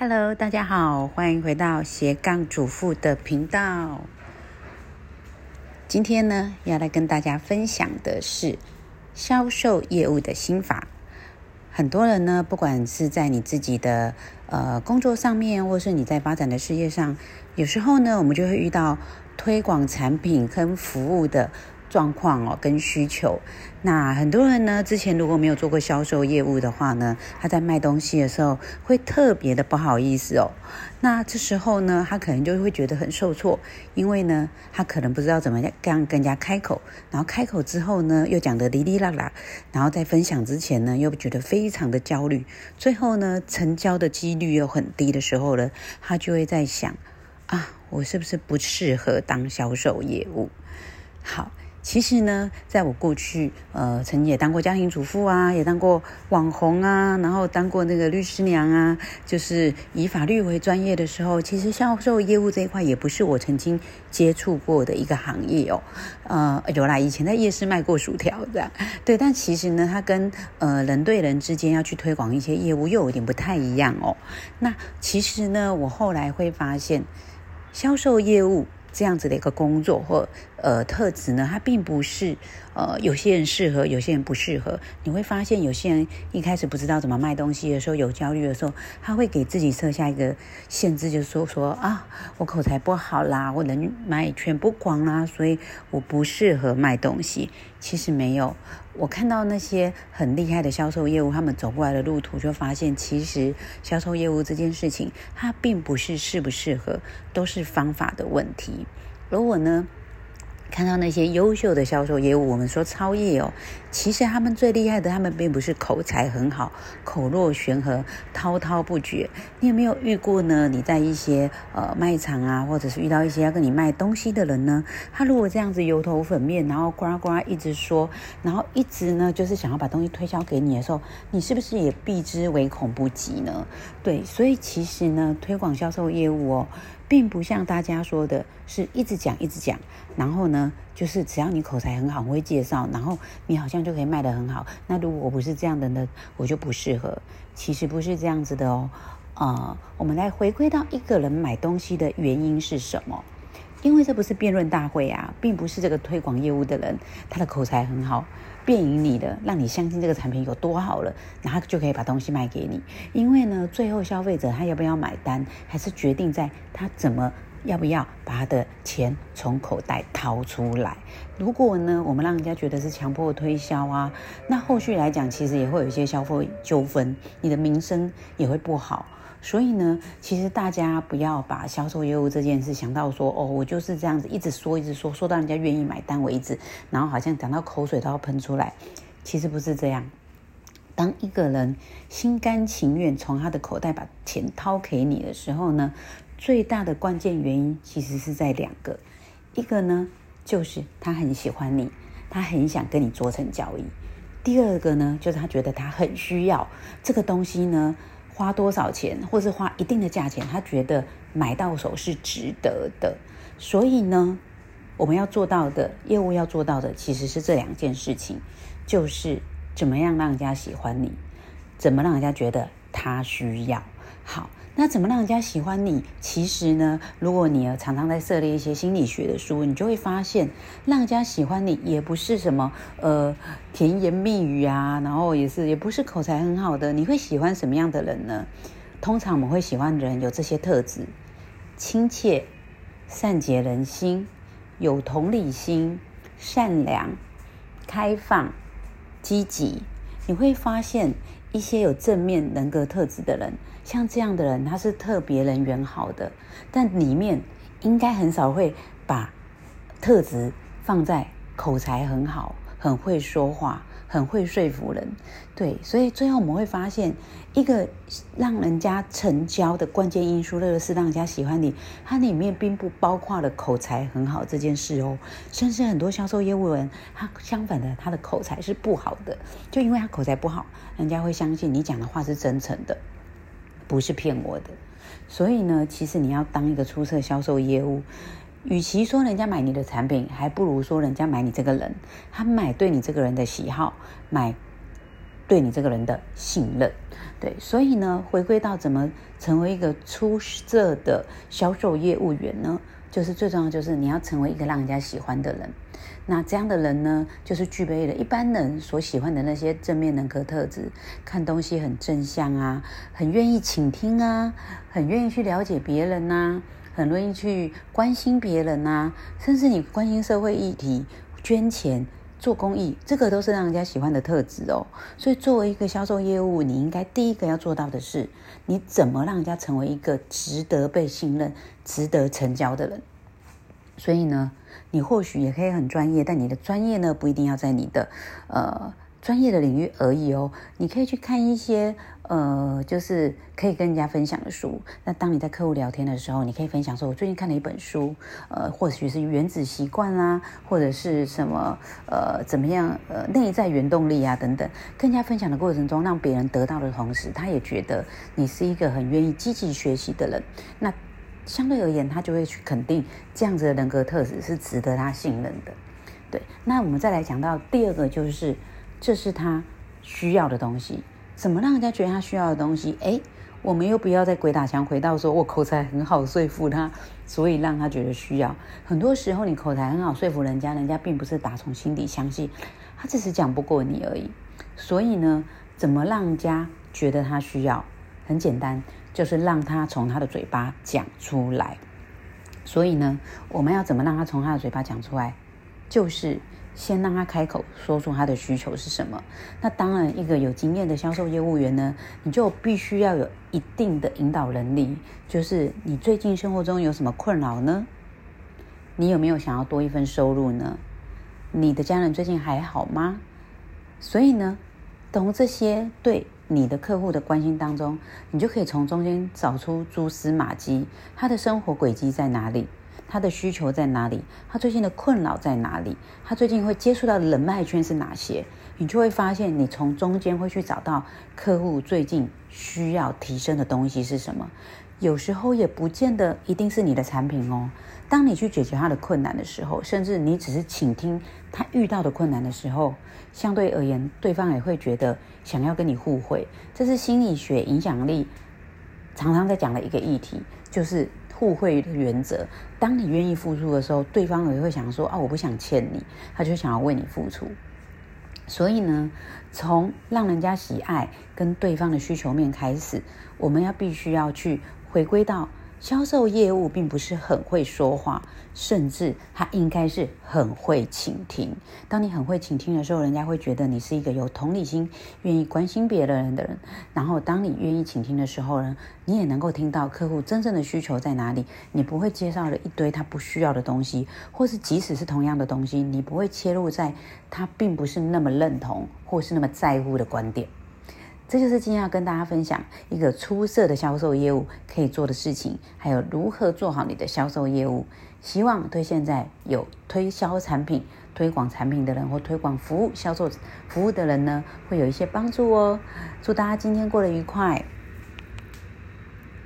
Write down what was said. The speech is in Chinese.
Hello，大家好，欢迎回到斜杠主妇的频道。今天呢，要来跟大家分享的是销售业务的心法。很多人呢，不管是在你自己的呃工作上面，或是你在发展的事业上，有时候呢，我们就会遇到推广产品跟服务的。状况哦，跟需求，那很多人呢，之前如果没有做过销售业务的话呢，他在卖东西的时候会特别的不好意思哦。那这时候呢，他可能就会觉得很受挫，因为呢，他可能不知道怎么样跟人家开口，然后开口之后呢，又讲的哩哩啦啦，然后在分享之前呢，又觉得非常的焦虑，最后呢，成交的几率又很低的时候呢，他就会在想啊，我是不是不适合当销售业务？好。其实呢，在我过去，呃，曾经也当过家庭主妇啊，也当过网红啊，然后当过那个律师娘啊，就是以法律为专业的时候，其实销售业务这一块也不是我曾经接触过的一个行业哦。呃，有啦，以前在夜市卖过薯条这样，对，但其实呢，它跟呃人对人之间要去推广一些业务又有点不太一样哦。那其实呢，我后来会发现，销售业务。这样子的一个工作或呃特质呢，它并不是呃有些人适合，有些人不适合。你会发现，有些人一开始不知道怎么卖东西的时候，有焦虑的时候，他会给自己设下一个限制，就是说说啊，我口才不好啦，我人脉全不广啦，所以我不适合卖东西。其实没有。我看到那些很厉害的销售业务，他们走过来的路途，就发现其实销售业务这件事情，它并不是适不适合，都是方法的问题。而我呢？看到那些优秀的销售业务，我们说超业哦，其实他们最厉害的，他们并不是口才很好、口若悬河、滔滔不绝。你有没有遇过呢？你在一些呃卖场啊，或者是遇到一些要跟你卖东西的人呢？他如果这样子油头粉面，然后呱呱一直说，然后一直呢就是想要把东西推销给你的时候，你是不是也避之唯恐不及呢？对，所以其实呢，推广销售业务哦。并不像大家说的，是一直讲一直讲，然后呢，就是只要你口才很好，会介绍，然后你好像就可以卖得很好。那如果我不是这样的呢，我就不适合。其实不是这样子的哦。啊，我们来回归到一个人买东西的原因是什么？因为这不是辩论大会啊，并不是这个推广业务的人他的口才很好。便于你的，让你相信这个产品有多好了，然后就可以把东西卖给你。因为呢，最后消费者他要不要买单，还是决定在他怎么要不要把他的钱从口袋掏出来。如果呢，我们让人家觉得是强迫推销啊，那后续来讲，其实也会有一些消费纠纷，你的名声也会不好。所以呢，其实大家不要把销售业务这件事想到说，哦，我就是这样子一直说，一直说，说到人家愿意买单为止，然后好像讲到口水都要喷出来。其实不是这样。当一个人心甘情愿从他的口袋把钱掏给你的时候呢，最大的关键原因其实是在两个，一个呢就是他很喜欢你，他很想跟你做成交易；第二个呢就是他觉得他很需要这个东西呢。花多少钱，或是花一定的价钱，他觉得买到手是值得的。所以呢，我们要做到的业务要做到的，其实是这两件事情，就是怎么样让人家喜欢你，怎么让人家觉得他需要。好。那怎么让人家喜欢你？其实呢，如果你常常在涉猎一些心理学的书，你就会发现，让人家喜欢你也不是什么呃甜言蜜语啊，然后也是也不是口才很好的。你会喜欢什么样的人呢？通常我们会喜欢人有这些特质：亲切、善解人心、有同理心、善良、开放、积极。你会发现。一些有正面人格特质的人，像这样的人，他是特别人缘好的，但里面应该很少会把特质放在口才很好、很会说话。很会说服人，对，所以最后我们会发现，一个让人家成交的关键因素，那个是让人家喜欢你，它里面并不包括了口才很好这件事哦。甚至很多销售业务员，他相反的，他的口才是不好的，就因为他口才不好，人家会相信你讲的话是真诚的，不是骗我的。所以呢，其实你要当一个出色销售业务。与其说人家买你的产品，还不如说人家买你这个人。他买对你这个人的喜好，买对你这个人的信任。对，所以呢，回归到怎么成为一个出色的销售业务员呢？就是最重要，就是你要成为一个让人家喜欢的人。那这样的人呢，就是具备了一般人所喜欢的那些正面人格特质，看东西很正向啊，很愿意倾听啊，很愿意去了解别人呐，很愿意去关心别人呐，甚至你关心社会议题，捐钱。做公益，这个都是让人家喜欢的特质哦。所以，作为一个销售业务，你应该第一个要做到的是，你怎么让人家成为一个值得被信任、值得成交的人。所以呢，你或许也可以很专业，但你的专业呢，不一定要在你的呃。专业的领域而已哦，你可以去看一些呃，就是可以跟人家分享的书。那当你在客户聊天的时候，你可以分享说：“我最近看了一本书，呃，或许是原子习惯啦，或者是什么呃，怎么样呃，内在原动力啊等等。”跟人家分享的过程中，让别人得到的同时，他也觉得你是一个很愿意积极学习的人。那相对而言，他就会去肯定这样子的人格特质是值得他信任的。对，那我们再来讲到第二个就是。这是他需要的东西，怎么让人家觉得他需要的东西？哎，我们又不要再鬼打墙，回到说我口才很好说服他，所以让他觉得需要。很多时候你口才很好说服人家，人家并不是打从心底相信，他只是讲不过你而已。所以呢，怎么让人家觉得他需要？很简单，就是让他从他的嘴巴讲出来。所以呢，我们要怎么让他从他的嘴巴讲出来？就是。先让他开口说出他的需求是什么。那当然，一个有经验的销售业务员呢，你就必须要有一定的引导能力。就是你最近生活中有什么困扰呢？你有没有想要多一份收入呢？你的家人最近还好吗？所以呢，从这些对你的客户的关心当中，你就可以从中间找出蛛丝马迹，他的生活轨迹在哪里。他的需求在哪里？他最近的困扰在哪里？他最近会接触到的人脉圈是哪些？你就会发现，你从中间会去找到客户最近需要提升的东西是什么。有时候也不见得一定是你的产品哦。当你去解决他的困难的时候，甚至你只是倾听他遇到的困难的时候，相对而言，对方也会觉得想要跟你互惠。这是心理学影响力常常在讲的一个议题，就是。互惠的原则，当你愿意付出的时候，对方也会想说啊，我不想欠你，他就想要为你付出。所以呢，从让人家喜爱跟对方的需求面开始，我们要必须要去回归到。销售业务并不是很会说话，甚至他应该是很会倾听。当你很会倾听的时候，人家会觉得你是一个有同理心、愿意关心别人的人。然后，当你愿意倾听的时候呢，你也能够听到客户真正的需求在哪里。你不会介绍了一堆他不需要的东西，或是即使是同样的东西，你不会切入在他并不是那么认同或是那么在乎的观点。这就是今天要跟大家分享一个出色的销售业务可以做的事情，还有如何做好你的销售业务。希望对现在有推销产品、推广产品的人，或推广服务、销售服务的人呢，会有一些帮助哦。祝大家今天过得愉快。